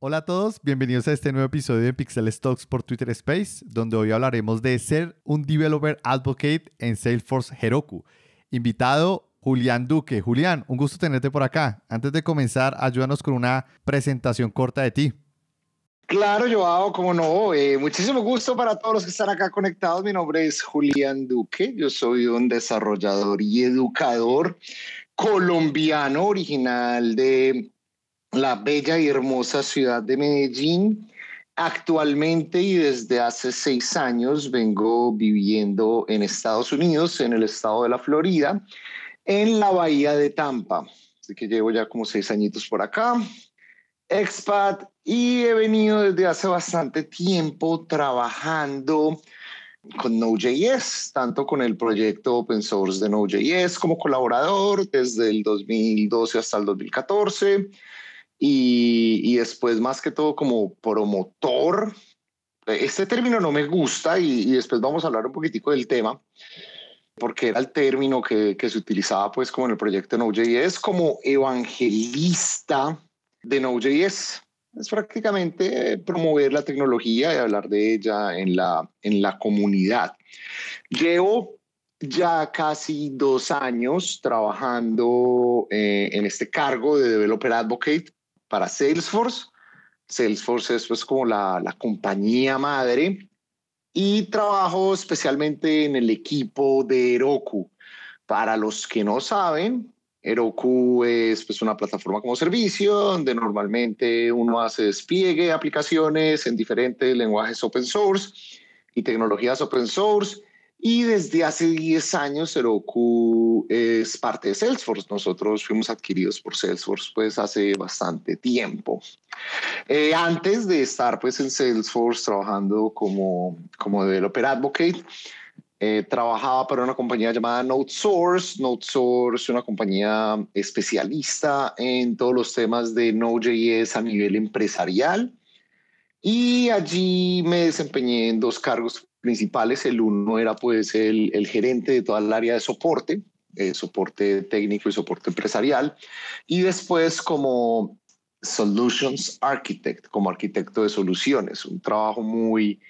Hola a todos, bienvenidos a este nuevo episodio de Pixel Stocks por Twitter Space, donde hoy hablaremos de ser un developer advocate en Salesforce Heroku. Invitado Julián Duque. Julián, un gusto tenerte por acá. Antes de comenzar, ayúdanos con una presentación corta de ti. Claro, Joao, como no. Eh, muchísimo gusto para todos los que están acá conectados. Mi nombre es Julián Duque. Yo soy un desarrollador y educador colombiano original de la bella y hermosa ciudad de Medellín. Actualmente y desde hace seis años vengo viviendo en Estados Unidos, en el estado de la Florida, en la bahía de Tampa. Así que llevo ya como seis añitos por acá, expat, y he venido desde hace bastante tiempo trabajando con Node.js, tanto con el proyecto open source de Node.js como colaborador desde el 2012 hasta el 2014 y, después más que todo como promotor. Este término no me gusta y, después vamos a hablar un poquitico del tema porque era el término que, que se utilizaba pues como en el proyecto Node.js como evangelista de Node.js. Es prácticamente promover la tecnología y hablar de ella en la, en la comunidad. Llevo ya casi dos años trabajando eh, en este cargo de Developer Advocate para Salesforce. Salesforce es pues como la, la compañía madre y trabajo especialmente en el equipo de Heroku. Para los que no saben, Heroku es pues, una plataforma como servicio donde normalmente uno hace despliegue de aplicaciones en diferentes lenguajes open source y tecnologías open source y desde hace 10 años Heroku es parte de Salesforce. Nosotros fuimos adquiridos por Salesforce pues hace bastante tiempo. Eh, antes de estar pues en Salesforce trabajando como, como developer advocate, eh, trabajaba para una compañía llamada. NodeSource es una compañía especialista en todos los temas de Node.js a nivel empresarial. Y allí me desempeñé en dos cargos principales. El uno era pues el, el gerente de toda el área de soporte, eh, soporte técnico y soporte empresarial. Y después como Solutions Architect, como arquitecto de soluciones, un trabajo muy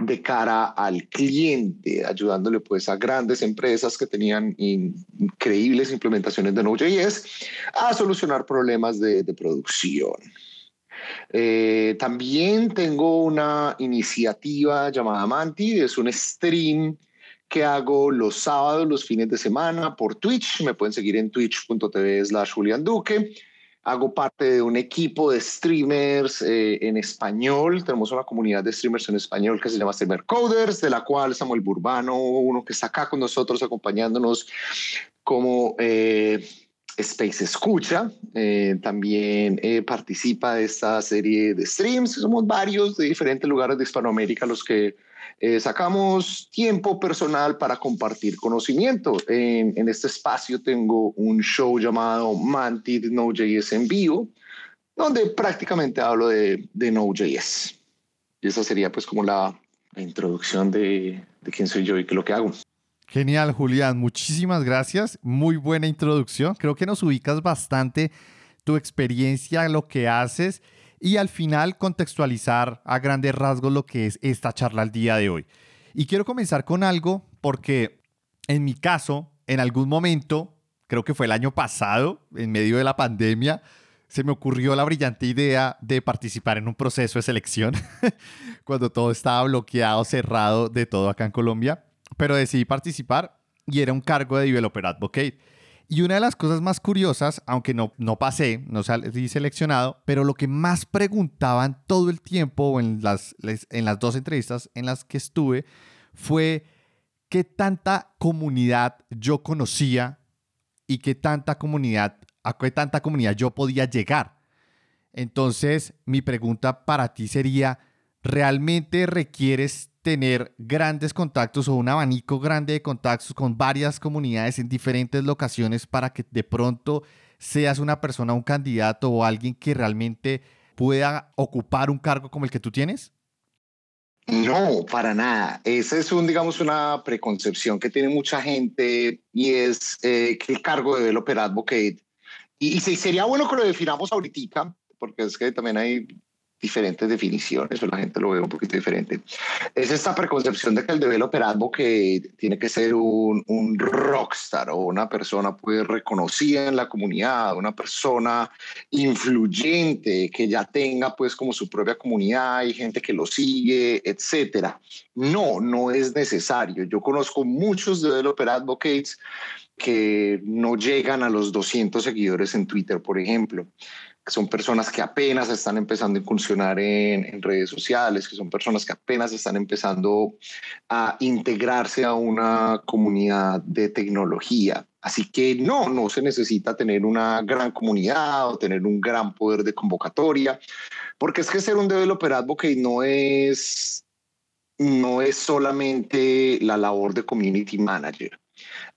de cara al cliente, ayudándole pues a grandes empresas que tenían increíbles implementaciones de Node.js a solucionar problemas de, de producción. Eh, también tengo una iniciativa llamada Manti, es un stream que hago los sábados, los fines de semana por Twitch. Me pueden seguir en twitch.tv slash Julián Duque. Hago parte de un equipo de streamers eh, en español. Tenemos una comunidad de streamers en español que se llama Streamer Coders, de la cual Samuel Burbano, uno que está acá con nosotros acompañándonos como eh, Space Escucha, eh, también eh, participa de esta serie de streams. Somos varios de diferentes lugares de Hispanoamérica los que eh, sacamos tiempo personal para compartir conocimiento. En, este espacio tengo un show llamado Mantid Node.js en vivo, donde prácticamente hablo de, de Node.js. Y esa sería pues como la, la introducción de, de quién soy yo y qué es lo que hago. Genial, Julián. Muchísimas gracias. Muy buena introducción. Creo que nos ubicas bastante tu experiencia, lo que haces y al final contextualizar a grandes rasgos lo que es esta charla al día de hoy. Y quiero comenzar con algo porque en mi caso, en algún momento, creo que fue el año pasado, en medio de la pandemia, se me ocurrió la brillante idea de participar en un proceso de selección cuando todo estaba bloqueado, cerrado de todo acá en Colombia pero decidí participar y era un cargo de Developer Advocate. Y una de las cosas más curiosas, aunque no, no pasé, no salí seleccionado, pero lo que más preguntaban todo el tiempo en las, en las dos entrevistas en las que estuve fue qué tanta comunidad yo conocía y qué tanta comunidad, a qué tanta comunidad yo podía llegar. Entonces, mi pregunta para ti sería, ¿realmente requieres tener grandes contactos o un abanico grande de contactos con varias comunidades en diferentes locaciones para que de pronto seas una persona, un candidato o alguien que realmente pueda ocupar un cargo como el que tú tienes? No, para nada. Esa es un, digamos, una preconcepción que tiene mucha gente y es eh, que el cargo de developer advocate, y, y sería bueno que lo definamos ahorita, porque es que también hay diferentes definiciones, o la gente lo ve un poquito diferente. Es esta preconcepción de que el developer advocate tiene que ser un, un rockstar o una persona pues reconocida en la comunidad, una persona influyente que ya tenga pues como su propia comunidad y gente que lo sigue, etcétera. No, no es necesario. Yo conozco muchos developer advocates que no llegan a los 200 seguidores en Twitter, por ejemplo que son personas que apenas están empezando a incursionar en, redes sociales, que son personas que apenas están empezando a integrarse a una comunidad de tecnología. Así que no, no se necesita tener una gran comunidad o tener un gran poder de convocatoria, porque es que ser un developer advocate no es, no es solamente la labor de community manager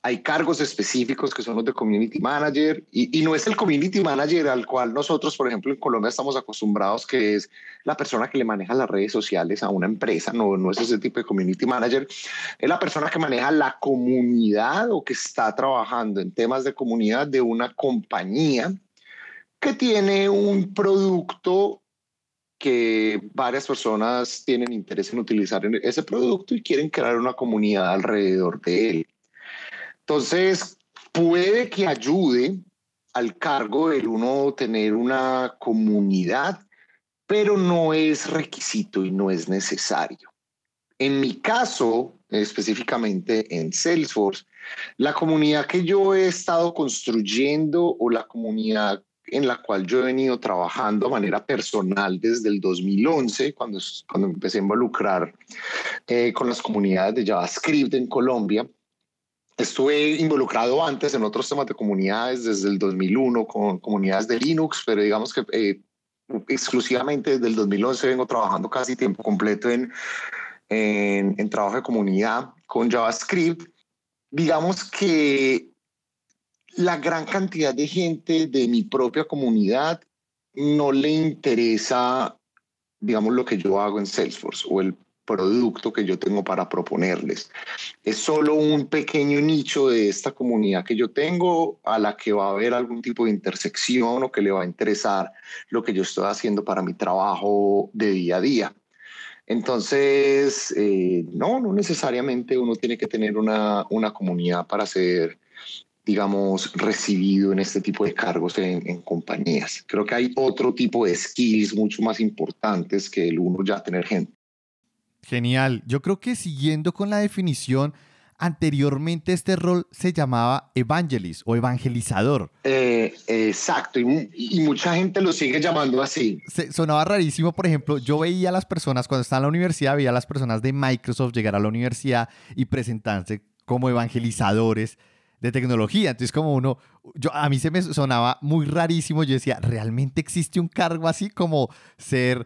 hay cargos específicos que son los de community manager y, no es el community manager al cual nosotros, por ejemplo, en Colombia estamos acostumbrados, que es la persona que le maneja las redes sociales a una empresa, no, no es ese tipo de community manager, es la persona que maneja la comunidad o que está trabajando en temas de comunidad de una compañía que tiene un producto que varias personas tienen interés en utilizar ese producto y quieren crear una comunidad alrededor de él. Entonces, puede que ayude al cargo el uno tener una comunidad, pero no es requisito y no es necesario. En mi caso, específicamente en Salesforce, la comunidad que yo he estado construyendo o la comunidad en la cual yo he venido trabajando de manera personal desde el 2011, cuando, cuando empecé a involucrar eh, con las comunidades de JavaScript en Colombia, Estuve involucrado antes en otros temas de comunidades desde el 2001 con comunidades de Linux, pero digamos que eh, exclusivamente desde el 2011 vengo trabajando casi tiempo completo en, en, en trabajo de comunidad con JavaScript. Digamos que la gran cantidad de gente de mi propia comunidad no le interesa, digamos, lo que yo hago en Salesforce o el producto que yo tengo para proponerles. Es solo un pequeño nicho de esta comunidad que yo tengo a la que va a haber algún tipo de intersección o que le va a interesar lo que yo estoy haciendo para mi trabajo de día a día. Entonces, eh, no, no necesariamente uno tiene que tener una, una comunidad para ser digamos, recibido en este tipo de cargos en, en, compañías. Creo que hay otro tipo de skills mucho más importantes que el uno ya tener gente. Genial. Yo creo que siguiendo con la definición, anteriormente este rol se llamaba evangelist o evangelizador. Eh, exacto, y, mucha gente lo sigue llamando así. Se, sonaba rarísimo, por ejemplo, yo veía a las personas cuando estaba en la universidad, veía a las personas de Microsoft llegar a la universidad y presentarse como evangelizadores de tecnología. Entonces, como uno, yo, a mí se me sonaba muy rarísimo, yo decía, ¿realmente existe un cargo así como ser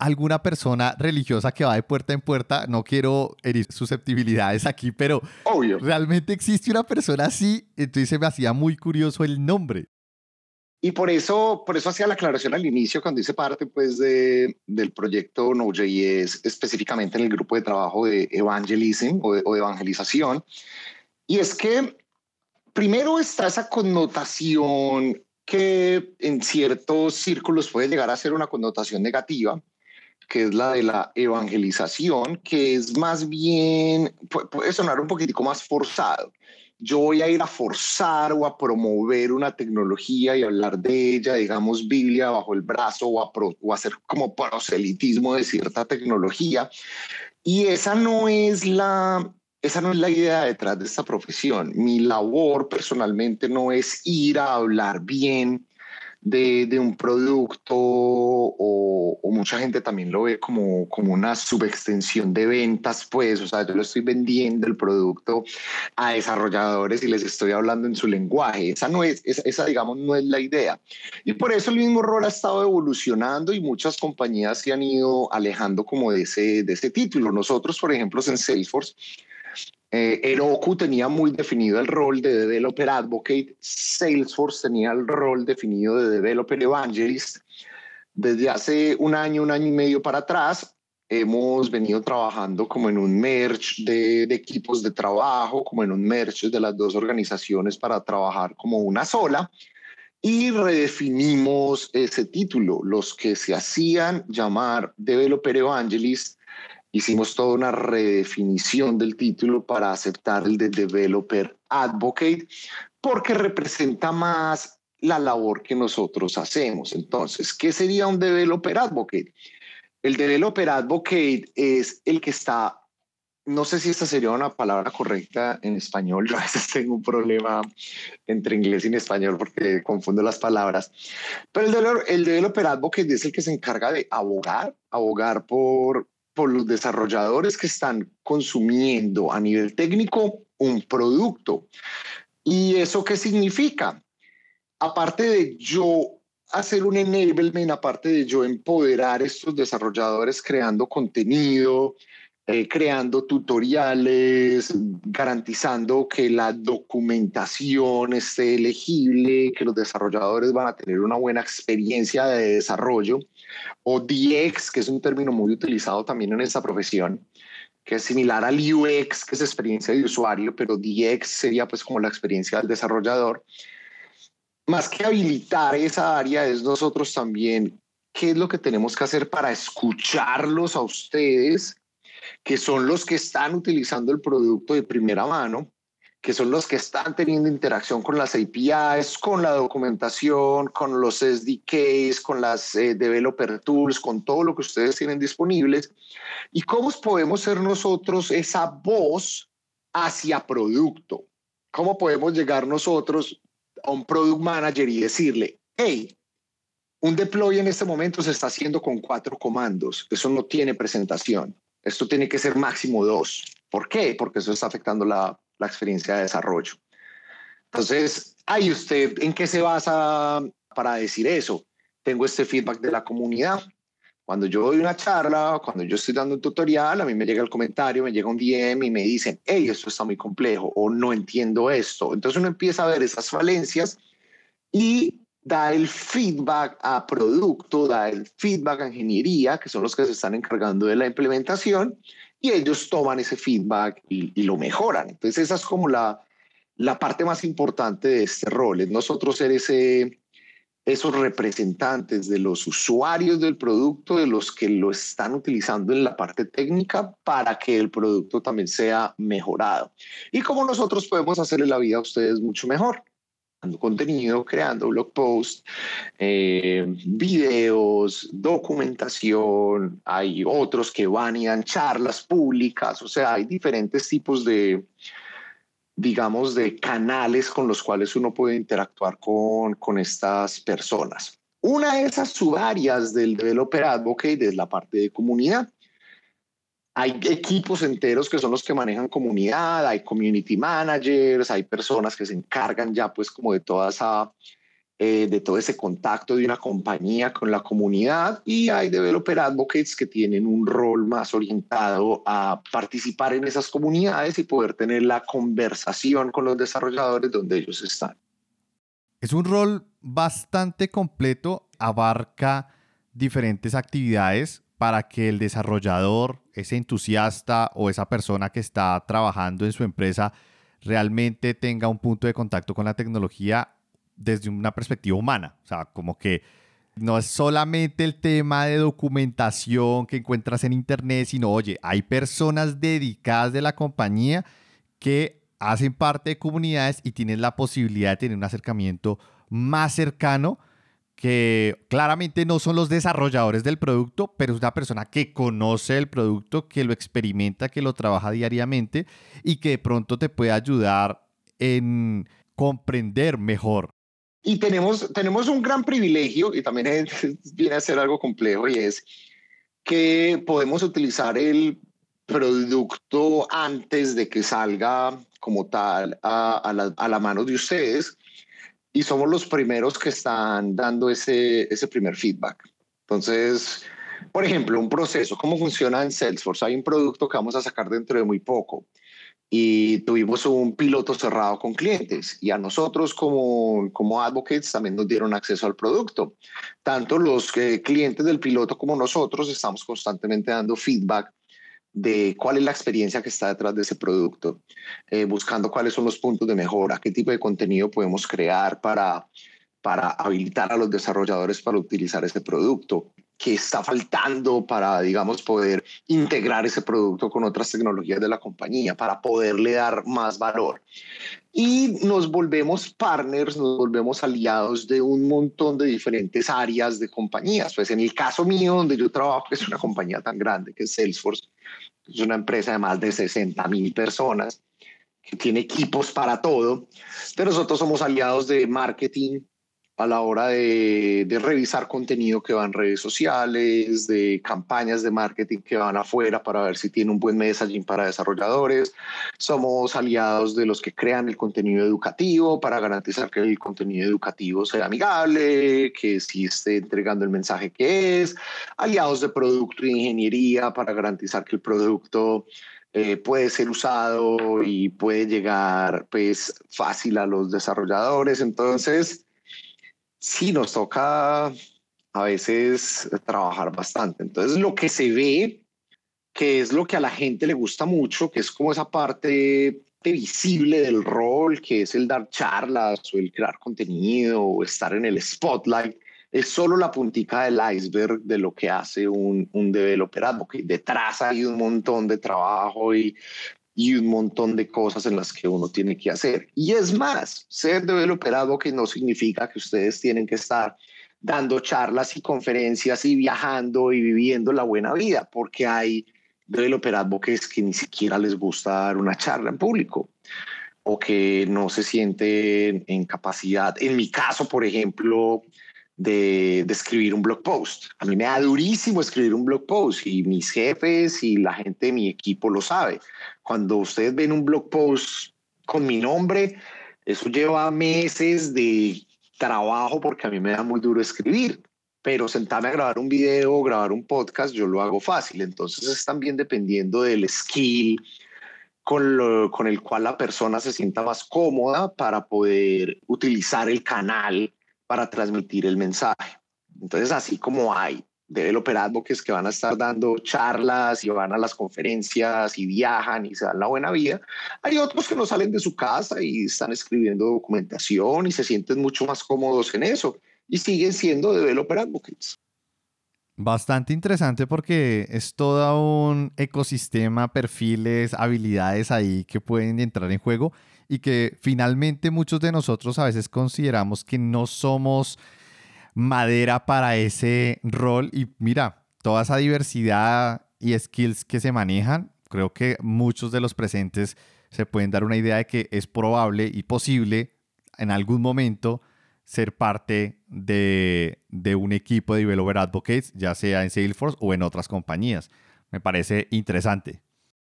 alguna persona religiosa que va de puerta en puerta, no quiero herir susceptibilidades aquí, pero realmente existe una persona así, entonces me hacía muy curioso el nombre. Y por eso, por eso hacía la aclaración al inicio cuando hice parte pues de, del proyecto Node.js, específicamente en el grupo de trabajo de evangelism o de, o de evangelización. Y es que primero está esa connotación que en ciertos círculos puede llegar a ser una connotación negativa, que es la de la evangelización, que es más bien, puede sonar un poquitico más forzado. Yo voy a ir a forzar o a promover una tecnología y hablar de ella, digamos, Biblia bajo el brazo o a, o hacer como proselitismo de cierta tecnología. Y esa no es la, esa no es la idea detrás de esta profesión. Mi labor personalmente no es ir a hablar bien de, un producto o, mucha gente también lo ve como, como una subextensión de ventas, pues, o sea, yo lo estoy vendiendo el producto a desarrolladores y les estoy hablando en su lenguaje. Esa no es, esa, esa digamos, no es la idea. Y por eso el mismo rol ha estado evolucionando y muchas compañías se han ido alejando como de ese, de ese título. Nosotros, por ejemplo, en Salesforce, eh, Heroku tenía muy definido el rol de Developer Advocate, Salesforce tenía el rol definido de Developer Evangelist. Desde hace un año, un año y medio para atrás, hemos venido trabajando como en un merge de, de, equipos de trabajo, como en un merge de las dos organizaciones para trabajar como una sola. y redefinimos ese título. Los que se hacían llamar Developer Evangelist, hicimos toda una redefinición del título para aceptar el de Developer Advocate, porque representa más la labor que nosotros hacemos. Entonces, ¿qué sería un Developer Advocate? El Developer Advocate es el que está no sé si esta sería una palabra correcta en español. Yo a veces tengo un problema entre inglés y español porque confundo las palabras. Pero el, el developer advocate es el que se encarga de abogar, abogar por, por los desarrolladores que están consumiendo a nivel técnico un producto. ¿Y eso qué significa? Aparte de yo hacer un enablement, aparte de yo empoderar a estos desarrolladores creando contenido, eh, creando tutoriales, garantizando que la documentación esté legible, que los desarrolladores van a tener una buena experiencia de desarrollo, o DX, que es un término muy utilizado también en esta profesión, que es similar al UX, que es experiencia de usuario, pero DX sería pues como la experiencia del desarrollador. Más que habilitar esa área es nosotros también qué es lo que tenemos que hacer para escucharlos a ustedes que son los que están utilizando el producto de primera mano, que son los que están teniendo interacción con las APIs, con la documentación, con los SDKs, con las eh, developer tools, con todo lo que ustedes tienen disponibles. ¿Y cómo podemos ser nosotros esa voz hacia producto? ¿Cómo podemos llegar nosotros a un product manager y decirle, hey, un deploy en este momento se está haciendo con cuatro comandos, eso no tiene presentación. Esto tiene que ser máximo dos. ¿Por qué? Porque eso está afectando la, la experiencia de desarrollo. Entonces, ¿hay usted en qué se basa para decir eso? Tengo este feedback de la comunidad. Cuando yo doy una charla, cuando yo estoy dando un tutorial, a mí me llega el comentario, me llega un DM y me dicen, hey, esto está muy complejo o no entiendo esto. Entonces uno empieza a ver esas falencias y da el feedback a producto, da el feedback a ingeniería, que son los que se están encargando de la implementación, y ellos toman ese feedback y, lo mejoran. Entonces esa es como la, la parte más importante de este rol, es nosotros ser ese, esos representantes de los usuarios del producto, de los que lo están utilizando en la parte técnica para que el producto también sea mejorado. Y cómo nosotros podemos hacerle la vida a ustedes mucho mejor contenido, creando blog posts, eh, videos, documentación, hay otros que dan charlas públicas, o sea, hay diferentes tipos de, digamos, de canales con los cuales uno puede interactuar con, con estas personas. Una de esas subáreas del Developer Advocate es la parte de comunidad hay equipos enteros que son los que manejan comunidad, hay community managers, hay personas que se encargan ya pues como de toda esa, eh, de todo ese contacto de una compañía con la comunidad y hay developer advocates que tienen un rol más orientado a participar en esas comunidades y poder tener la conversación con los desarrolladores donde ellos están. Es un rol bastante completo, abarca diferentes actividades para que el desarrollador, ese entusiasta o esa persona que está trabajando en su empresa realmente tenga un punto de contacto con la tecnología desde una perspectiva humana. O sea, como que no es solamente el tema de documentación que encuentras en Internet, sino, oye, hay personas dedicadas de la compañía que hacen parte de comunidades y tienen la posibilidad de tener un acercamiento más cercano que claramente no son los desarrolladores del producto, pero es una persona que conoce el producto, que lo experimenta, que lo trabaja diariamente y que de pronto te puede ayudar en comprender mejor. Y tenemos, tenemos un gran privilegio, y también viene a ser algo complejo, y es que podemos utilizar el producto antes de que salga como tal a, a, la, a la mano de ustedes y somos los primeros que están dando ese, ese primer feedback. Entonces, por ejemplo, un proceso, ¿cómo funciona en Salesforce? Hay un producto que vamos a sacar dentro de muy poco y tuvimos un piloto cerrado con clientes y a nosotros como, como advocates también nos dieron acceso al producto. Tanto los eh, clientes del piloto como nosotros estamos constantemente dando feedback de cuál es la experiencia que está detrás de ese producto, eh, buscando cuáles son los puntos de mejora, qué tipo de contenido podemos crear para para habilitar a los desarrolladores para utilizar ese producto, qué está faltando para, digamos, poder integrar ese producto con otras tecnologías de la compañía, para poderle dar más valor. Y nos volvemos partners, nos volvemos aliados de un montón de diferentes áreas de compañías. Pues en el caso mío, donde yo trabajo, que es una compañía tan grande que es Salesforce, es una empresa de más de 60 mil personas que tiene equipos para todo, pero nosotros somos aliados de marketing, a la hora de, revisar contenido que va en redes sociales, de campañas de marketing que van afuera para ver si tiene un buen messaging para desarrolladores. Somos aliados de los que crean el contenido educativo para garantizar que el contenido educativo sea amigable, que sí esté entregando el mensaje que es. Aliados de producto e ingeniería para garantizar que el producto eh, puede ser usado y puede llegar pues fácil a los desarrolladores. Entonces, sí nos toca a veces trabajar bastante. Entonces, lo que se ve, que es lo que a la gente le gusta mucho, que es como esa parte visible del rol, que es el dar charlas o el crear contenido o estar en el spotlight, es solo la puntica del iceberg de lo que hace un, un developer advocate. Detrás hay un montón de trabajo y y un montón de cosas en las que uno tiene que hacer. Y es más, ser developer que no significa que ustedes tienen que estar dando charlas y conferencias y viajando y viviendo la buena vida, porque hay developer advocates que ni siquiera les gusta dar una charla en público o que no se sienten en capacidad. En mi caso, por ejemplo, de, de, escribir un blog post. A mí me da durísimo escribir un blog post y mis jefes y la gente de mi equipo lo sabe. Cuando ustedes ven un blog post con mi nombre, eso lleva meses de trabajo porque a mí me da muy duro escribir. Pero sentarme a grabar un video grabar un podcast, yo lo hago fácil. Entonces es también dependiendo del skill con, con el cual la persona se sienta más cómoda para poder utilizar el canal para transmitir el mensaje. Entonces, así como hay developer advocates que van a estar dando charlas y van a las conferencias y viajan y se dan la buena vida, hay otros que no salen de su casa y están escribiendo documentación y se sienten mucho más cómodos en eso y siguen siendo developer advocates. Bastante interesante porque es todo un ecosistema, perfiles, habilidades ahí que pueden entrar en juego y que finalmente muchos de nosotros a veces consideramos que no somos madera para ese rol y mira, toda esa diversidad y skills que se manejan, creo que muchos de los presentes se pueden dar una idea de que es probable y posible en algún momento ser parte de, de, un equipo de developer advocates, ya sea en Salesforce o en otras compañías. Me parece interesante.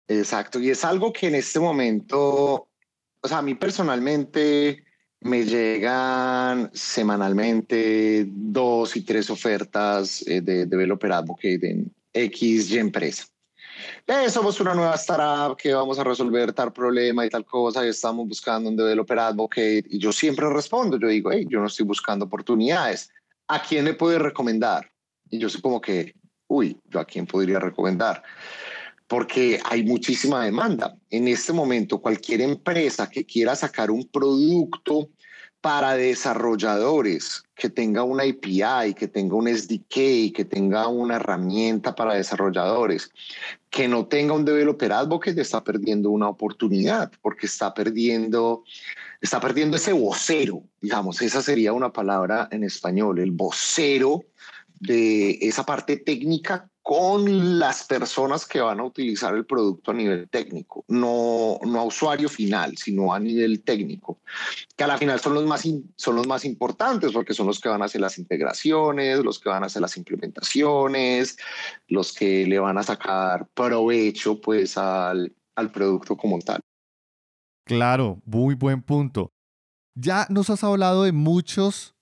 Exacto, y es algo que en este momento o sea, a mí personalmente me llegan semanalmente dos y tres ofertas eh, de developer advocate en X y empresa. Eh, somos una nueva startup que vamos a resolver tal problema y tal cosa y estamos buscando un developer advocate y yo siempre respondo, yo digo, hey, yo no estoy buscando oportunidades, ¿a quién le puede recomendar? Y yo soy como que, uy, ¿yo a quién podría recomendar? Porque hay muchísima demanda. En este momento, cualquier empresa que quiera sacar un producto para desarrolladores, que tenga una API, que tenga un SDK, que tenga una herramienta para desarrolladores, que no tenga un developer advocate, está perdiendo una oportunidad, porque está perdiendo, está perdiendo ese vocero, digamos, esa sería una palabra en español, el vocero de esa parte técnica con las personas que van a utilizar el producto a nivel técnico, no, no a usuario final, sino a nivel técnico, que a la final son los, más son los más importantes porque son los que van a hacer las integraciones, los que van a hacer las implementaciones, los que le van a sacar provecho pues al, al producto como tal. Claro, muy buen punto. Ya nos has hablado de muchos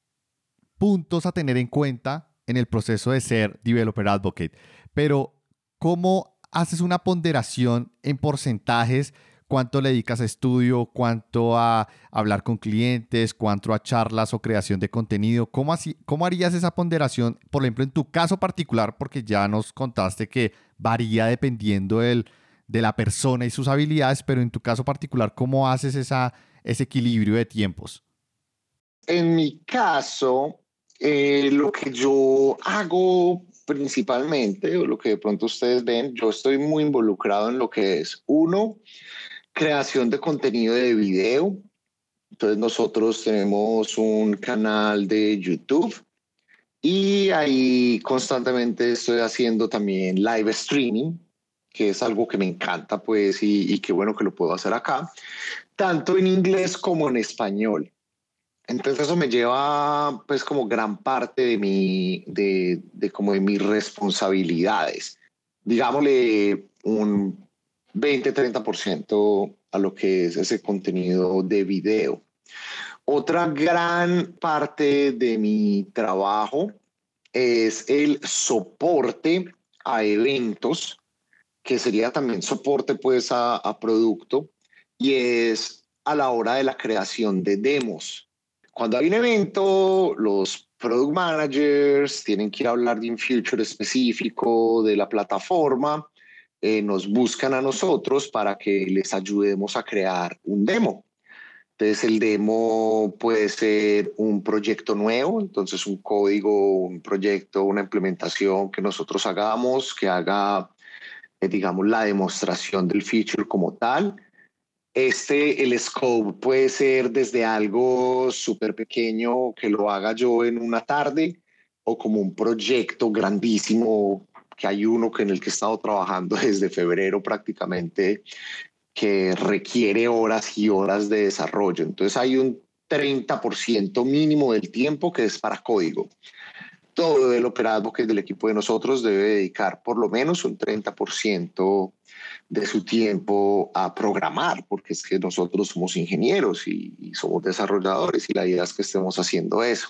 puntos a tener en cuenta en el proceso de ser developer advocate. Pero, ¿cómo haces una ponderación en porcentajes? ¿Cuánto le dedicas a estudio? ¿Cuánto a hablar con clientes? ¿Cuánto a charlas o creación de contenido? ¿Cómo, así, ¿Cómo harías esa ponderación, por ejemplo, en tu caso particular? Porque ya nos contaste que varía dependiendo del, de la persona y sus habilidades, pero en tu caso particular, ¿cómo haces esa, ese equilibrio de tiempos? en mi caso, eh, lo que yo hago principalmente, o lo que de pronto ustedes ven, yo estoy muy involucrado en lo que es, uno, creación de contenido de video. Entonces nosotros tenemos un canal de YouTube y ahí constantemente estoy haciendo también live streaming, que es algo que me encanta, pues, y, y qué bueno que lo puedo hacer acá, tanto en inglés como en español. Entonces eso me lleva pues como gran parte de mi, de, como de mis responsabilidades. Digámosle un 20-30% a lo que es ese contenido de video. Otra gran parte de mi trabajo es el soporte a eventos, que sería también soporte pues a producto, y es a la hora de la creación de demos. Cuando hay un evento, los product managers tienen que hablar de un future específico de la plataforma, eh, nos buscan a nosotros para que les ayudemos a crear un demo. Entonces el demo puede ser un proyecto nuevo, entonces un código, un proyecto, una implementación que nosotros hagamos, que haga, eh, digamos, la demostración del feature como tal este, el scope puede ser desde algo súper pequeño que lo haga yo en una tarde o como un proyecto grandísimo que hay uno que en el que he estado trabajando desde febrero prácticamente que requiere horas y horas de desarrollo. Entonces hay un 30% mínimo del tiempo que es para código. Todo el operado que es del equipo de nosotros debe dedicar por lo menos un 30% de su tiempo a programar, porque es que nosotros somos ingenieros y, somos desarrolladores y la idea es que estemos haciendo eso.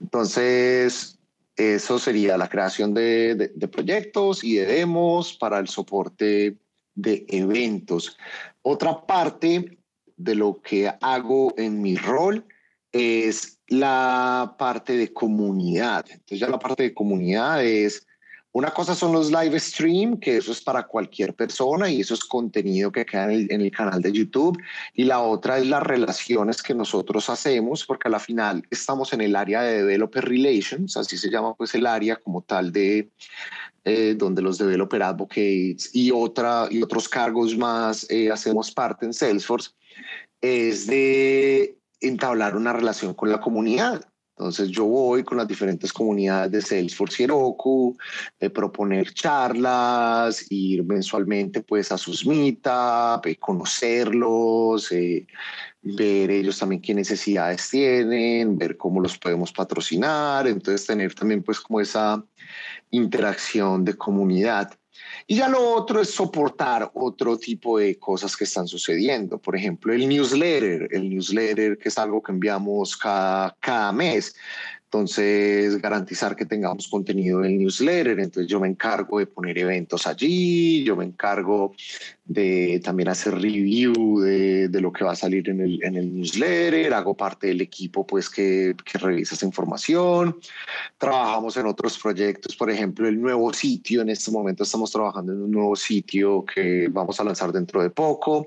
Entonces, eso sería la creación de, de, proyectos y de demos para el soporte de eventos. Otra parte de lo que hago en mi rol es la parte de comunidad. Entonces ya la parte de comunidad es una cosa son los live stream, que eso es para cualquier persona y eso es contenido que queda en el, canal de YouTube. Y la otra es las relaciones que nosotros hacemos, porque a la final estamos en el área de Developer Relations, así se llama pues el área como tal de eh, donde los Developer Advocates y, otra, y otros cargos más eh, hacemos parte en Salesforce, es de entablar una relación con la comunidad. Entonces yo voy con las diferentes comunidades de Salesforce y de proponer charlas, ir mensualmente pues a sus meetups, eh, conocerlos, eh, ver ellos también qué necesidades tienen, ver cómo los podemos patrocinar, entonces tener también pues como esa interacción de comunidad. Y ya lo otro es soportar otro tipo de cosas que están sucediendo. Por ejemplo, el newsletter, el newsletter que es algo que enviamos cada, cada mes. Entonces, garantizar que tengamos contenido del newsletter. Entonces, yo me encargo de poner eventos allí, yo me encargo de también hacer review de, de lo que va a salir en el, en el, newsletter, hago parte del equipo pues que, que revisa esa información. Trabajamos en otros proyectos, por ejemplo, el nuevo sitio. En este momento estamos trabajando en un nuevo sitio que vamos a lanzar dentro de poco.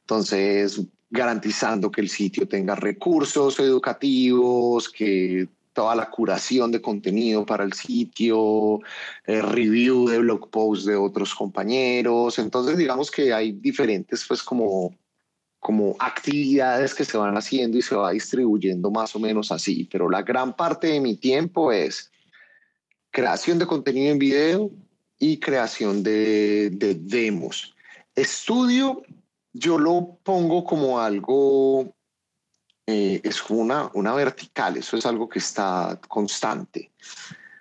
Entonces, garantizando que el sitio tenga recursos educativos, que toda la curación de contenido para el sitio, eh, review de blog posts de otros compañeros. Entonces, digamos que hay diferentes, pues, como, como actividades que se van haciendo y se va distribuyendo más o menos así. Pero la gran parte de mi tiempo es creación de contenido en video y creación de, de demos. Estudio, yo lo pongo como algo eh, es una, una vertical, eso es algo que está constante.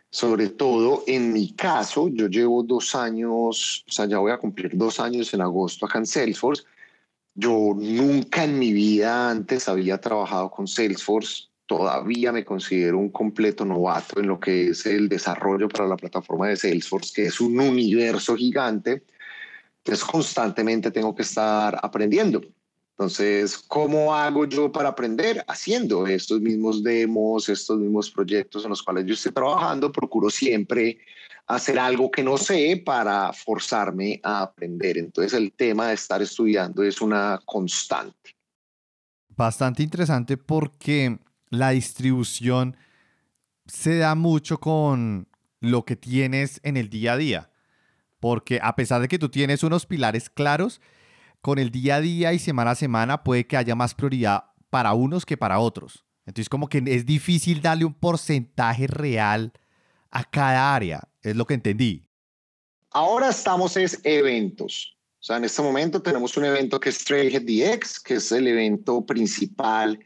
Sobre todo en mi caso, yo llevo dos años, o sea, ya voy a cumplir dos años en agosto acá en Salesforce. Yo nunca en mi vida antes había trabajado con Salesforce. Todavía me considero un completo novato en lo que es el desarrollo para la plataforma de Salesforce, que es un universo gigante. Entonces, constantemente tengo que estar aprendiendo. Entonces, ¿cómo hago yo para aprender? Haciendo estos mismos demos, estos mismos proyectos en los cuales yo estoy trabajando, procuro siempre hacer algo que no sé para forzarme a aprender. Entonces, el tema de estar estudiando es una constante. Bastante interesante porque la distribución se da mucho con lo que tienes en el día a día. Porque a pesar de que tú tienes unos pilares claros, con el día a día y semana a semana puede que haya más prioridad para unos que para otros. Entonces como que es difícil darle un porcentaje real a cada área, es lo que entendí. Ahora estamos en eventos. O sea, en este momento tenemos un evento que es Trailhead DX, que es el evento principal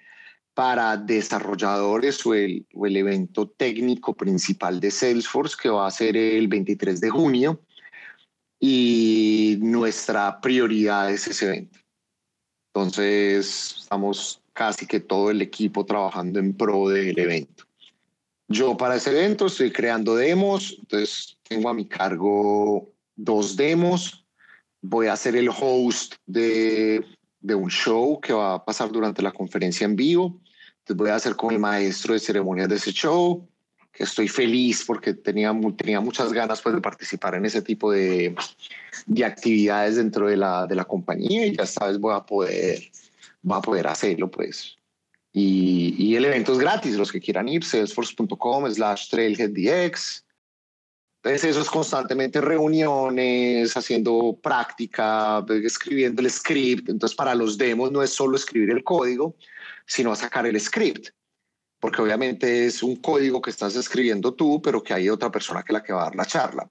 para desarrolladores o el, o el evento técnico principal de Salesforce, que va a ser el 23 de junio y nuestra prioridad es ese evento. Entonces, estamos casi que todo el equipo trabajando en pro del evento. Yo para ese evento estoy creando demos, entonces tengo a mi cargo dos demos. Voy a ser el host de, de un show que va a pasar durante la conferencia en vivo. Entonces voy a ser como el maestro de ceremonias de ese show estoy feliz porque tenía, tenía muchas ganas pues, de participar en ese tipo de, de actividades dentro de la, de la compañía y ya sabes, voy a poder, voy a poder hacerlo pues. Y, y el evento es gratis, los que quieran ir, salesforce.com slash trailheaddx. Entonces eso es constantemente reuniones, haciendo práctica, escribiendo el script. Entonces para los demos no es solo escribir el código, sino sacar el script porque obviamente es un código que estás escribiendo tú, pero que hay otra persona que la que va a dar la charla.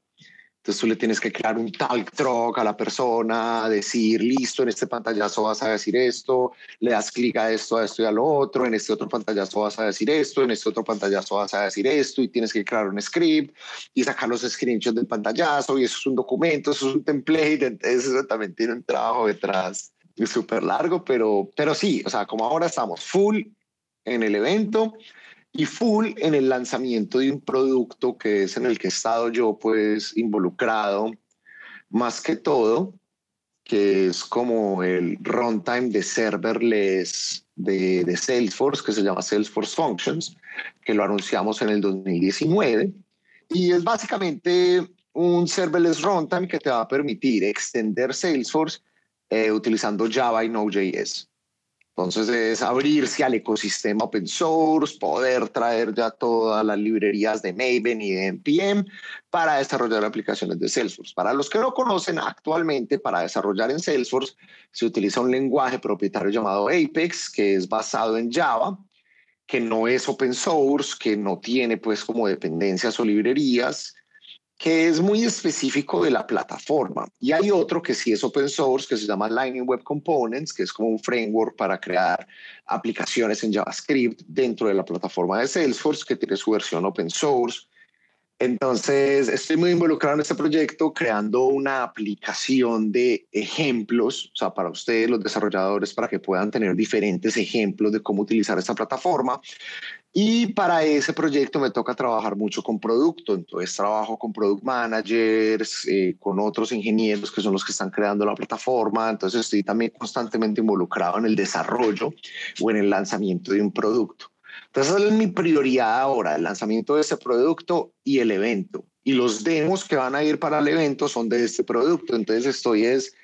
Entonces tú le tienes que crear un talk track a la persona, decir, listo, en este pantallazo vas a decir esto, le das clic a esto, a esto y a lo otro, en este otro pantallazo vas a decir esto, en este otro pantallazo vas a decir esto y tienes que crear un script y sacar los screenshots del pantallazo y eso es un documento, eso es un template, entonces eso también tiene un trabajo detrás súper largo, pero, pero sí, o sea, como ahora estamos full en el evento y full en el lanzamiento de un producto que es en el que he estado yo pues involucrado más que todo, que es como el runtime de serverless de, Salesforce, que se llama Salesforce Functions, que lo anunciamos en el 2019. Y es básicamente un serverless runtime que te va a permitir extender Salesforce eh, utilizando Java y Node.js. Entonces es abrirse al ecosistema open source, poder traer ya todas las librerías de Maven y de NPM para desarrollar aplicaciones de Salesforce. Para los que no conocen, actualmente para desarrollar en Salesforce se utiliza un lenguaje propietario llamado Apex, que es basado en Java, que no es open source, que no tiene pues como dependencias o librerías, que es muy específico de la plataforma. Y hay otro que sí es open source, que se llama Lightning Web Components, que es como un framework para crear aplicaciones en JavaScript dentro de la plataforma de Salesforce, que tiene su versión open source. Entonces, estoy muy involucrado en este proyecto creando una aplicación de ejemplos, o sea, para ustedes, los desarrolladores, para que puedan tener diferentes ejemplos de cómo utilizar esta plataforma. Y para ese proyecto me toca trabajar mucho con producto, entonces trabajo con product managers, eh, con otros ingenieros que son los que están creando la plataforma, entonces estoy también constantemente involucrado en el desarrollo o en el lanzamiento de un producto. Entonces es mi prioridad ahora, el lanzamiento de ese producto y el evento. Y los demos que van a ir para el evento son de este producto, entonces estoy es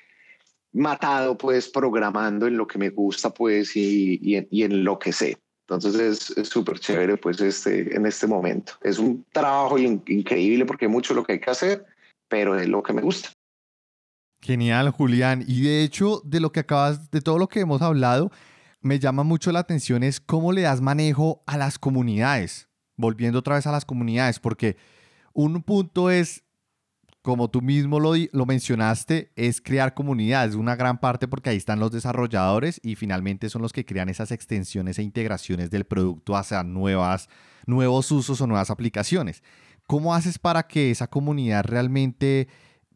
matado pues programando en lo que me gusta pues y, y, y en lo que sé. Entonces es súper chévere pues este, en este momento. Es un trabajo increíble porque mucho lo que hay que hacer, pero es lo que me gusta. Genial, Julián. Y de hecho, de lo que acabas, de todo lo que hemos hablado, me llama mucho la atención es cómo le das manejo a las comunidades. Volviendo otra vez a las comunidades, porque un punto es como tú mismo lo, lo, mencionaste, es crear comunidades, una gran parte porque ahí están los desarrolladores y finalmente son los que crean esas extensiones e integraciones del producto hacia nuevas, nuevos usos o nuevas aplicaciones. ¿Cómo haces para que esa comunidad realmente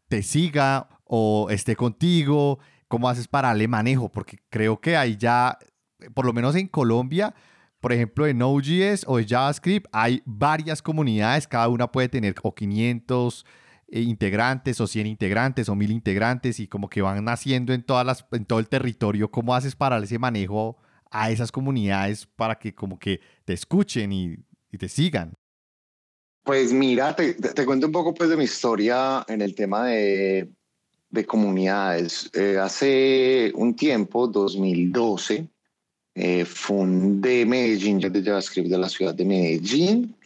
te siga o esté contigo? ¿Cómo haces para darle manejo? Porque creo que ahí ya, por lo menos en Colombia, por ejemplo, en Node.js o en JavaScript hay varias comunidades, cada una puede tener o 500 eh, integrantes o 100 integrantes o 1000 integrantes y como que van naciendo en, todas las, en todo el territorio, ¿cómo haces para ese manejo a esas comunidades para que como que te escuchen y, y te sigan? Pues mira, te, te, cuento un poco pues de mi historia en el tema de, de comunidades. Eh, hace un tiempo, 2012, eh, fundé Medellín de JavaScript de la ciudad de Medellín.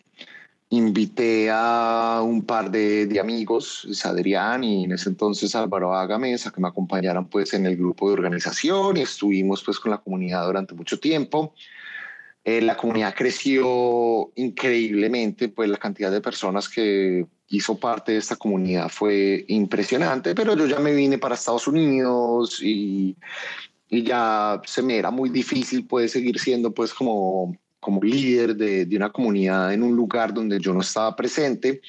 Invité a un par de, amigos, Adrián y en ese entonces Álvaro Agamesa, que me acompañaran pues en el grupo de organización y estuvimos pues con la comunidad durante mucho tiempo. Eh, la comunidad creció increíblemente, pues la cantidad de personas que hizo parte de esta comunidad fue impresionante, pero yo ya me vine para Estados Unidos y, y ya se me era muy difícil pues seguir siendo pues como, como líder de, de una comunidad en un lugar donde yo no estaba presente.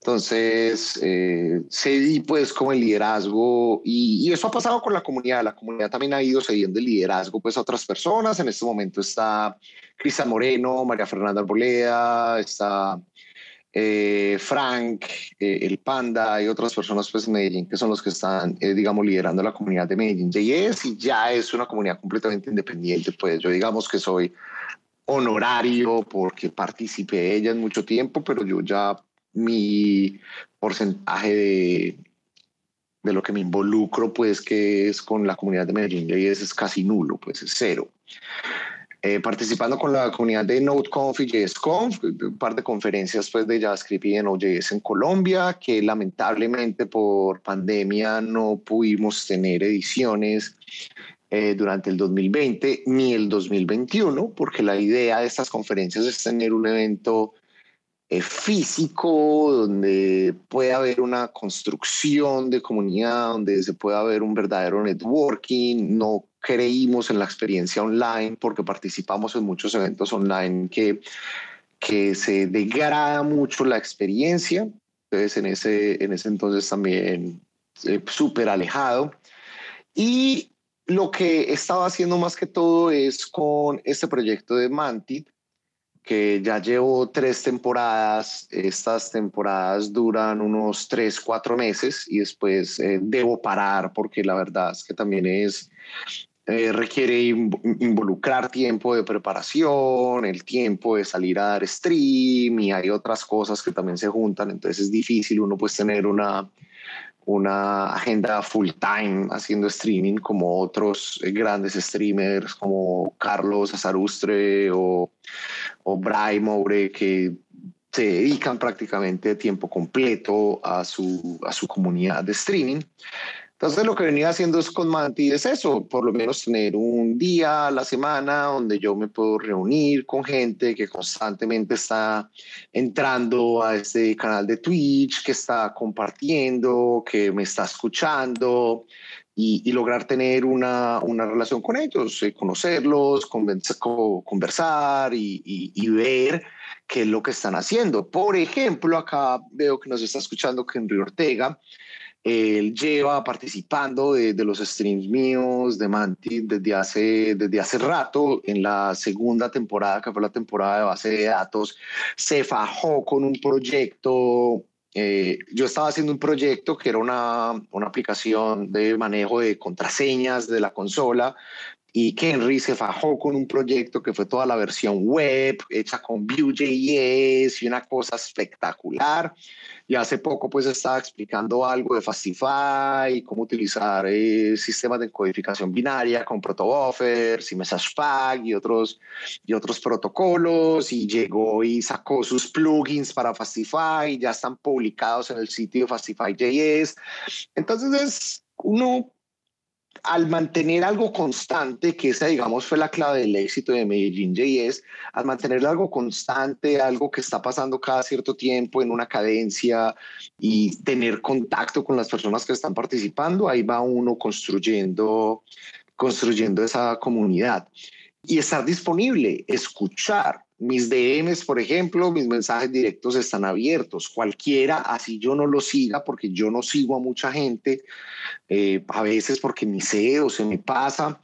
Entonces, eh, cedí pues como el liderazgo y, y, eso ha pasado con la comunidad. La comunidad también ha ido cediendo el liderazgo pues a otras personas. En este momento está Cristian Moreno, María Fernanda Arboleda, está eh, Frank, eh, el Panda y otras personas pues en Medellín que son los que están, eh, digamos, liderando la comunidad de Medellín JS y ya es una comunidad completamente independiente. Pues yo digamos que soy honorario porque participé de ella en mucho tiempo, pero yo ya mi porcentaje de, de lo que me involucro, pues que es con la comunidad de Medellín, y es, casi nulo, pues es cero. Eh, participando con la comunidad de NodeConf y JSConf, un par de conferencias pues, de JavaScript y de Node.js en Colombia, que lamentablemente por pandemia no pudimos tener ediciones eh, durante el 2020 ni el 2021, porque la idea de estas conferencias es tener un evento eh, físico, donde pueda haber una construcción de comunidad, donde se pueda ver un verdadero networking. No creímos en la experiencia online porque participamos en muchos eventos online que, que se degrada mucho la experiencia. Entonces, en ese, en ese entonces también eh, súper alejado. Y lo que estaba haciendo más que todo es con este proyecto de Mantit, que ya llevo tres temporadas. Estas temporadas duran unos tres, cuatro meses y después eh, debo parar porque la verdad es que también es, eh, requiere involucrar tiempo de preparación, el tiempo de salir a dar stream y hay otras cosas que también se juntan. Entonces es difícil uno pues tener una una agenda full time haciendo streaming como otros eh, grandes streamers como Carlos Azarustre o, o Brian Moure que se dedican prácticamente de tiempo completo a su, a su comunidad de streaming. Entonces lo que venía haciendo es con Manti es eso, por lo menos tener un día a la semana donde yo me puedo reunir con gente que constantemente está entrando a este canal de Twitch, que está compartiendo, que me está escuchando y, lograr tener una, una, relación con ellos, eh, conocerlos, conversar y, y ver qué es lo que están haciendo. Por ejemplo, acá veo que nos está escuchando Henry Ortega él lleva participando de, los streams míos de Manti desde hace, desde hace rato. En la segunda temporada, que fue la temporada de base de datos, se fajó con un proyecto. Eh, yo estaba haciendo un proyecto que era una, una aplicación de manejo de contraseñas de la consola y Henry se fajó con un proyecto que fue toda la versión web hecha con Vue.js y una cosa espectacular. Y hace poco pues estaba explicando algo de Fastify, cómo utilizar eh, sistemas de codificación binaria con protobuffers y MessagePack y otros, y otros protocolos y llegó y sacó sus plugins para Fastify, ya están publicados en el sitio Fastify.js. Entonces es uno al mantener algo constante, que esa digamos fue la clave del éxito de Medellín JS, al mantener algo constante, algo que está pasando cada cierto tiempo en una cadencia y tener contacto con las personas que están participando, ahí va uno construyendo, construyendo esa comunidad. Y estar disponible, escuchar, mis DMs, por ejemplo, mis mensajes directos están abiertos. Cualquiera, así yo no lo siga, porque yo no sigo a mucha gente, eh, a veces porque ni sé o se me pasa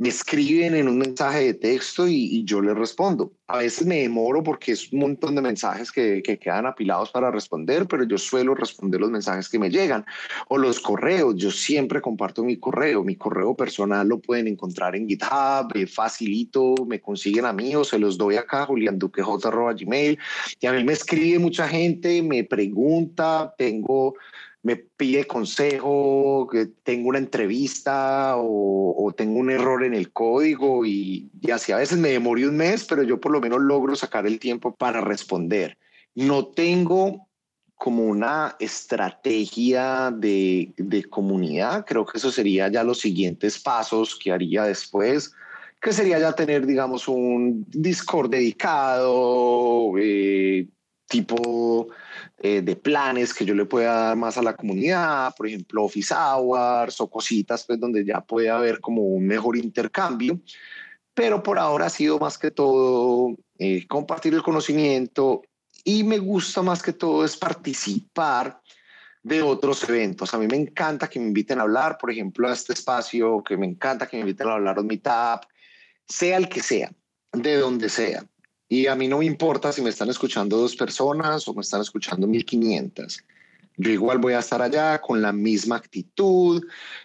me escriben en un mensaje de texto y, yo les respondo. A veces me demoro porque es un montón de mensajes que, que, quedan apilados para responder, pero yo suelo responder los mensajes que me llegan. O los correos, yo siempre comparto mi correo. Mi correo personal lo pueden encontrar en GitHub, eh, facilito, me consiguen a mí o se los doy acá, julianduquej.gmail. Y a mí me escribe mucha gente, me pregunta, tengo me pide consejo, que tengo una entrevista o, tengo un error en el código y, y así a veces me demoré un mes, pero yo por lo menos logro sacar el tiempo para responder. No tengo como una estrategia de, de, comunidad. Creo que eso sería ya los siguientes pasos que haría después, que sería ya tener, digamos, un Discord dedicado, eh, tipo eh, de planes que yo le pueda dar más a la comunidad, por ejemplo, office hours o cositas, pues donde ya puede haber como un mejor intercambio. Pero por ahora ha sido más que todo eh, compartir el conocimiento y me gusta más que todo es participar de otros eventos. A mí me encanta que me inviten a hablar, por ejemplo, a este espacio, que me encanta que me inviten a hablar a Meetup, sea el que sea, de donde sea. Y a mí no me importa si me están escuchando dos personas o me están escuchando 1500. Yo igual voy a estar allá con la misma actitud,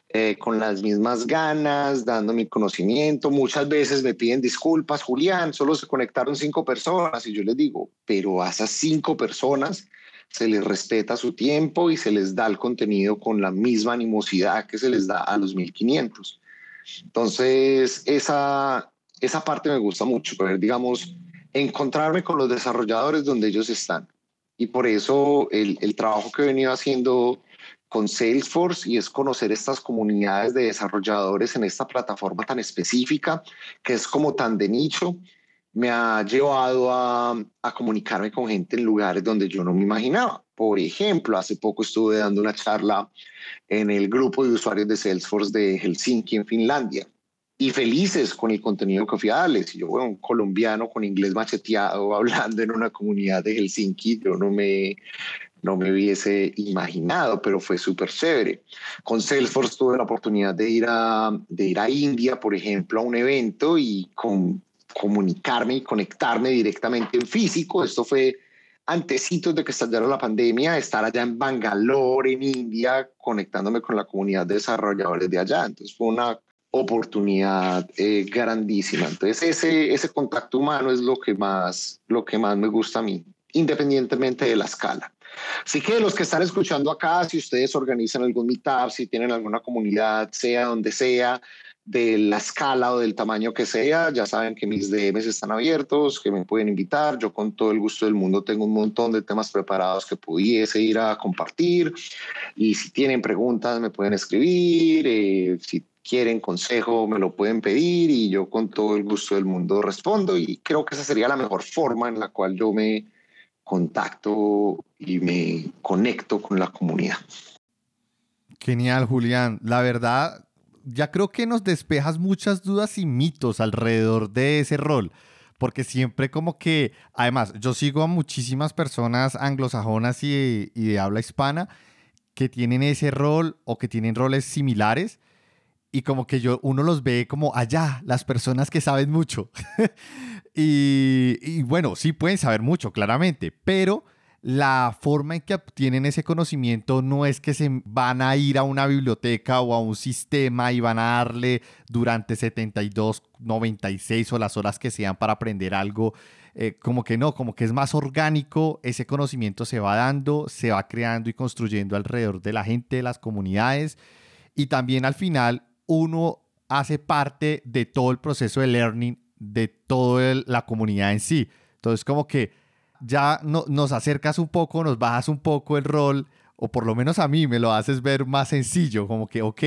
eh, con las mismas ganas, dando mi conocimiento. Muchas veces me piden disculpas, Julián, solo se conectaron cinco personas y yo les digo, pero a esas cinco personas se les respeta su tiempo y se les da el contenido con la misma animosidad que se les da a los 1500. Entonces, esa, esa parte me gusta mucho, poder, digamos, encontrarme con los desarrolladores donde ellos están y por eso el, el, trabajo que he venido haciendo con Salesforce y es conocer estas comunidades de desarrolladores en esta plataforma tan específica, que es como tan de nicho, me ha llevado a, a comunicarme con gente en lugares donde yo no me imaginaba. Por ejemplo, hace poco estuve dando una charla en el grupo de usuarios de Salesforce de Helsinki, en Finlandia y felices con el contenido que fui a darles. yo, bueno, un colombiano con inglés macheteado hablando en una comunidad de Helsinki, yo no me, no me hubiese imaginado, pero fue súper chévere. Con Salesforce tuve la oportunidad de ir a, de ir a India, por ejemplo, a un evento y con, comunicarme y conectarme directamente en físico. Esto fue antecitos de que estallara la pandemia, estar allá en Bangalore, en India, conectándome con la comunidad de desarrolladores de allá. Entonces fue una oportunidad eh, grandísima. Entonces ese, ese contacto humano es lo que, más, lo que más me gusta a mí, independientemente de la escala. Así que los que están escuchando acá, si ustedes organizan algún meetup, si tienen alguna comunidad, sea donde sea, de la escala o del tamaño que sea, ya saben que mis DMs están abiertos, que me pueden invitar. Yo con todo el gusto del mundo tengo un montón de temas preparados que pudiese ir a compartir. Y si tienen preguntas, me pueden escribir. Eh, si quieren consejo, me lo pueden pedir y yo con todo el gusto del mundo respondo y creo que esa sería la mejor forma en la cual yo me contacto y me conecto con la comunidad. Genial, Julián. La verdad, ya creo que nos despejas muchas dudas y mitos alrededor de ese rol. Porque siempre como que, además, yo sigo a muchísimas personas anglosajonas y, y de habla hispana que tienen ese rol o que tienen roles similares y como que yo, uno los ve como allá, las personas que saben mucho. y, y, bueno, sí pueden saber mucho, claramente, pero la forma en que obtienen ese conocimiento no es que se van a ir a una biblioteca o a un sistema y van a darle durante 72, 96 o las horas que sean para aprender algo. Eh, como que no, como que es más orgánico, ese conocimiento se va dando, se va creando y construyendo alrededor de la gente, de las comunidades. Y también al final uno hace parte de todo el proceso de learning de toda la comunidad en sí. Entonces, como que ya no, nos acercas un poco, nos bajas un poco el rol, o por lo menos a mí me lo haces ver más sencillo, como que, ok,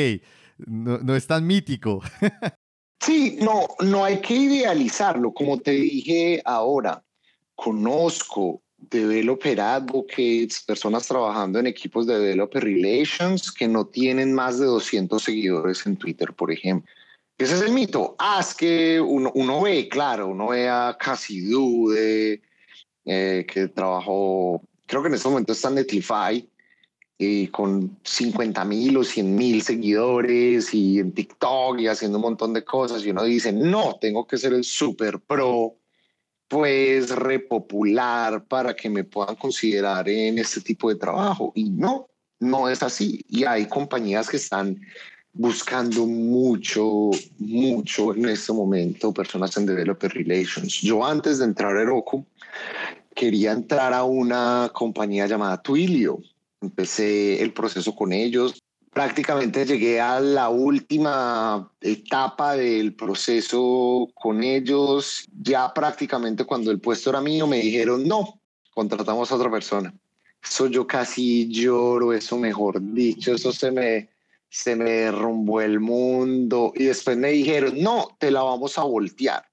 no, no es tan mítico. Sí, no, no hay que idealizarlo. Como te dije ahora, conozco developer advocates, personas trabajando en equipos de developer relations que no tienen más de 200 seguidores en Twitter, por ejemplo. Ese es el mito. Ah, es que uno, uno ve, claro, uno ve a Casi Dude, eh, que trabajó, creo que en este momento está Netlify, y con 50 mil o 100 mil seguidores y en TikTok y haciendo un montón de cosas. Y uno dice, no, tengo que ser el super pro pues repopular para que me puedan considerar en este tipo de trabajo. Y no, no es así. Y hay compañías que están buscando mucho, mucho en este momento personas en Developer Relations. Yo antes de entrar a Heroku quería entrar a una compañía llamada Twilio empecé el proceso con ellos. Prácticamente llegué a la última etapa del proceso con ellos. Ya prácticamente cuando el puesto era mío me dijeron, no, contratamos a otra persona. Eso yo casi lloro, eso mejor dicho, eso se me, se me derrumbó el mundo. Y después me dijeron, no, te la vamos a voltear.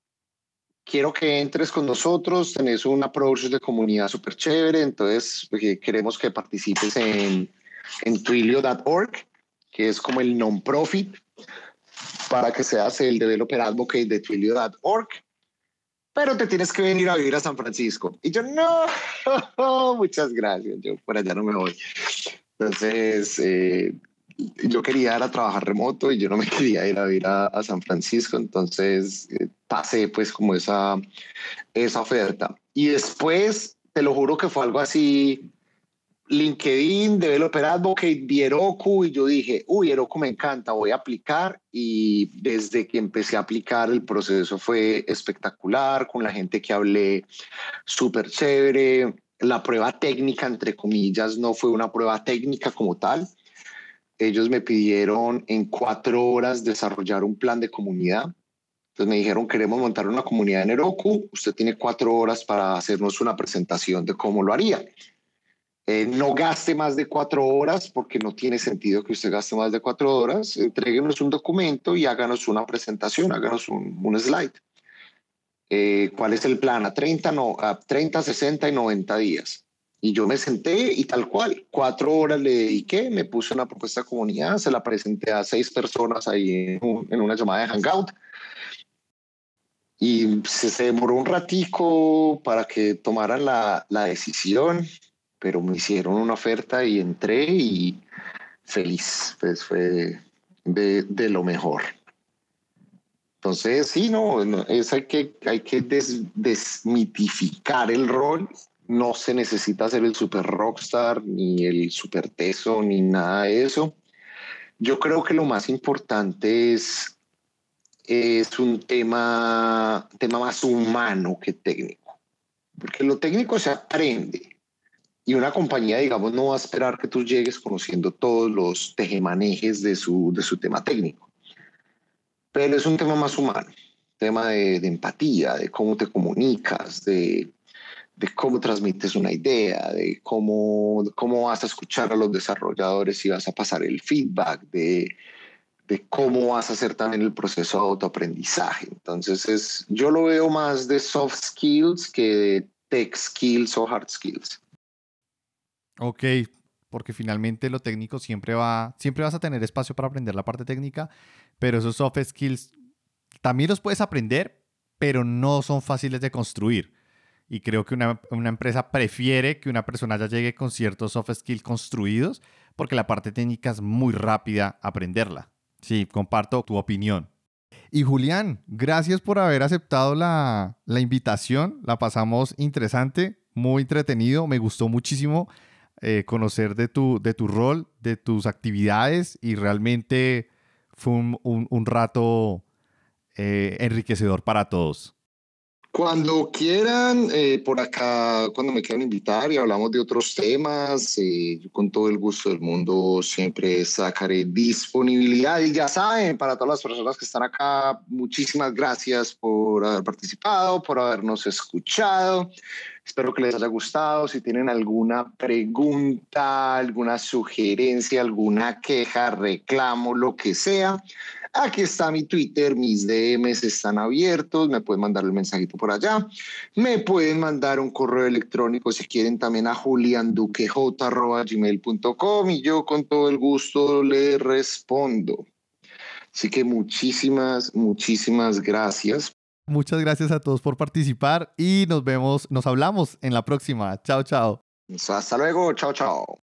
Quiero que entres con nosotros, tenés un approach de comunidad súper chévere, entonces eh, queremos que participes en, en Twilio.org, que es como el non-profit, para que seas el developer advocate de Twilio.org pero te tienes que venir a vivir a San Francisco. Y yo, no, muchas gracias, yo por allá no me voy. Entonces, eh, yo quería ir a trabajar remoto y yo no me quería ir a vivir a, San Francisco, entonces eh, pasé pues como esa, esa oferta. Y después, te lo juro que fue algo así, LinkedIn, Developer Advocate, vi Heroku y yo dije, uy, Heroku me encanta, voy a aplicar y desde que empecé a aplicar el proceso fue espectacular, con la gente que hablé súper chévere, la prueba técnica, entre comillas, no fue una prueba técnica como tal. Ellos me pidieron en cuatro horas desarrollar un plan de comunidad. Entonces me dijeron, queremos montar una comunidad en Heroku, usted tiene cuatro horas para hacernos una presentación de cómo lo haría. Eh, no gaste más de cuatro horas porque no tiene sentido que usted gaste más de cuatro horas. Entréguenos un documento y háganos una presentación, háganos un, un slide. Eh, ¿Cuál es el plan? A 30, no, a 30, 60 y 90 días. Y yo me senté y tal cual, cuatro horas le dediqué, me puse una propuesta de comunidad, se la presenté a seis personas ahí en, en una llamada de Hangout. Y se, se, demoró un ratico para que tomaran la decisión pero me hicieron una oferta y entré y feliz, pues fue de, de lo mejor. Entonces, sí, no, es hay que, hay que desmitificar el rol. No se necesita ser el super rockstar, ni el super teso, ni nada de eso. Yo creo que lo más importante es, es un tema, tema más humano que técnico, porque lo técnico se aprende y una compañía, digamos, no va a esperar que tú llegues conociendo todos los tejemanejes de su, de su tema técnico. Pero es un tema más humano, tema de, de empatía, de cómo te comunicas, de, de, cómo transmites una idea, de cómo, cómo vas a escuchar a los desarrolladores y vas a pasar el feedback, de, de cómo vas a hacer también el proceso de autoaprendizaje. Entonces, es, yo lo veo más de soft skills que de tech skills o hard skills. Ok, porque finalmente lo técnico siempre va, siempre vas a tener espacio para aprender la parte técnica, pero esos soft skills también los puedes aprender, pero no son fáciles de construir. Y creo que una, una, empresa prefiere que una persona ya llegue con ciertos soft skills construidos, porque la parte técnica es muy rápida aprenderla. Sí, comparto tu opinión. Y Julián, gracias por haber aceptado la, la invitación. La pasamos interesante, muy entretenido, me gustó muchísimo eh, conocer de tu, de tu rol, de tus actividades y realmente fue un, un, rato eh, enriquecedor para todos. Cuando quieran, eh, por acá, cuando me quieran invitar y hablamos de otros temas, yo con todo el gusto del mundo siempre sacaré disponibilidad. Y ya saben, para todas las personas que están acá, muchísimas gracias por haber participado, por habernos escuchado. Espero que les haya gustado. Si tienen alguna pregunta, alguna sugerencia, alguna queja, reclamo, lo que sea, aquí está mi Twitter, mis DMs están abiertos, me pueden mandar el mensajito por allá. Me pueden mandar un correo electrónico si quieren también a julianduquej.gmail.com y yo con todo el gusto le respondo. Así que muchísimas, muchísimas gracias Muchas gracias a todos por participar y nos vemos, nos hablamos en la próxima. Chao, chao. Hasta luego, chao, chao.